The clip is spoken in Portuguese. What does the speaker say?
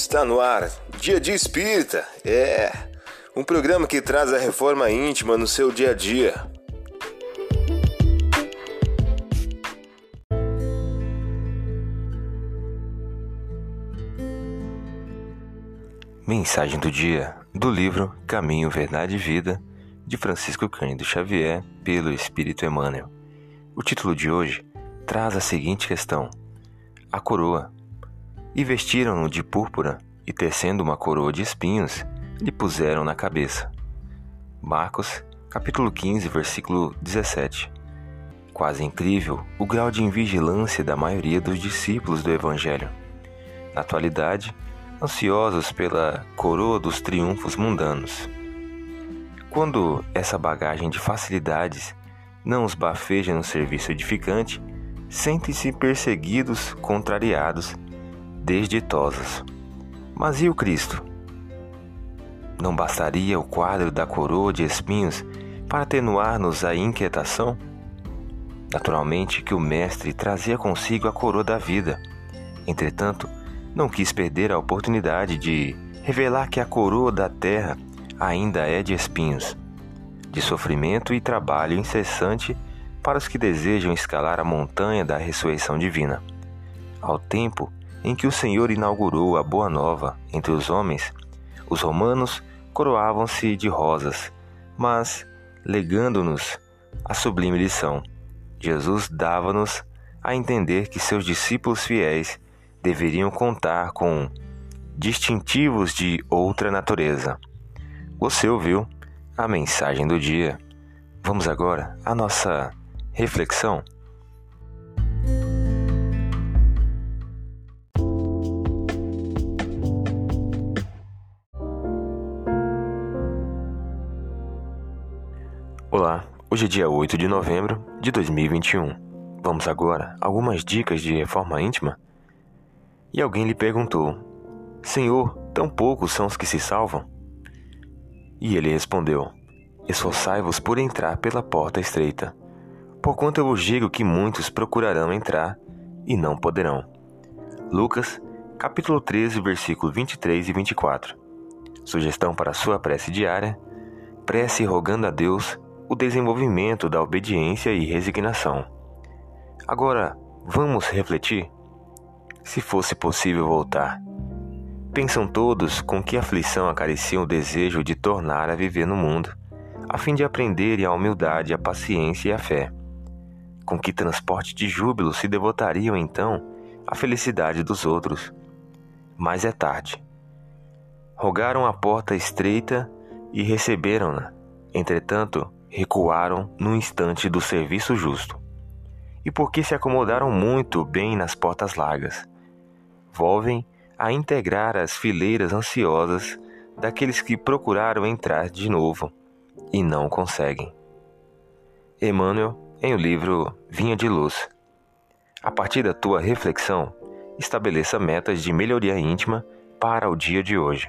Está no ar, Dia de Espírita. É um programa que traz a reforma íntima no seu dia a dia. Mensagem do dia do livro Caminho, Verdade e Vida de Francisco Cândido Xavier pelo Espírito Emmanuel. O título de hoje traz a seguinte questão: A coroa e vestiram-no de púrpura, e tecendo uma coroa de espinhos, lhe puseram na cabeça. Marcos, capítulo 15, versículo 17. Quase incrível o grau de invigilância da maioria dos discípulos do Evangelho. Na atualidade, ansiosos pela coroa dos triunfos mundanos. Quando essa bagagem de facilidades não os bafeja no serviço edificante, sentem-se perseguidos, contrariados desditosos. Mas e o Cristo? Não bastaria o quadro da coroa de espinhos para atenuar-nos a inquietação? Naturalmente que o Mestre trazia consigo a coroa da vida. Entretanto, não quis perder a oportunidade de revelar que a coroa da terra ainda é de espinhos, de sofrimento e trabalho incessante para os que desejam escalar a montanha da ressurreição divina. Ao tempo em que o Senhor inaugurou a Boa Nova entre os homens, os romanos coroavam-se de rosas, mas, legando-nos a sublime lição, Jesus dava-nos a entender que seus discípulos fiéis deveriam contar com distintivos de outra natureza. Você ouviu a mensagem do dia. Vamos agora à nossa reflexão. Olá, hoje é dia 8 de novembro de 2021. Vamos agora a algumas dicas de reforma íntima? E alguém lhe perguntou: Senhor, tão poucos são os que se salvam? E ele respondeu: Esforçai-vos por entrar pela porta estreita, porquanto eu vos digo que muitos procurarão entrar e não poderão. Lucas, capítulo 13, versículos 23 e 24. Sugestão para sua prece diária: prece rogando a Deus o desenvolvimento da obediência e resignação. Agora, vamos refletir? Se fosse possível voltar, pensam todos com que aflição acariciam o desejo de tornar a viver no mundo, a fim de aprenderem a humildade, a paciência e a fé. Com que transporte de júbilo se devotariam então à felicidade dos outros. Mas é tarde. Rogaram a porta estreita e receberam-na. Entretanto, recuaram no instante do serviço justo. E porque se acomodaram muito bem nas portas largas, volvem a integrar as fileiras ansiosas daqueles que procuraram entrar de novo e não conseguem. Emmanuel, em o livro Vinha de Luz. A partir da tua reflexão, estabeleça metas de melhoria íntima para o dia de hoje.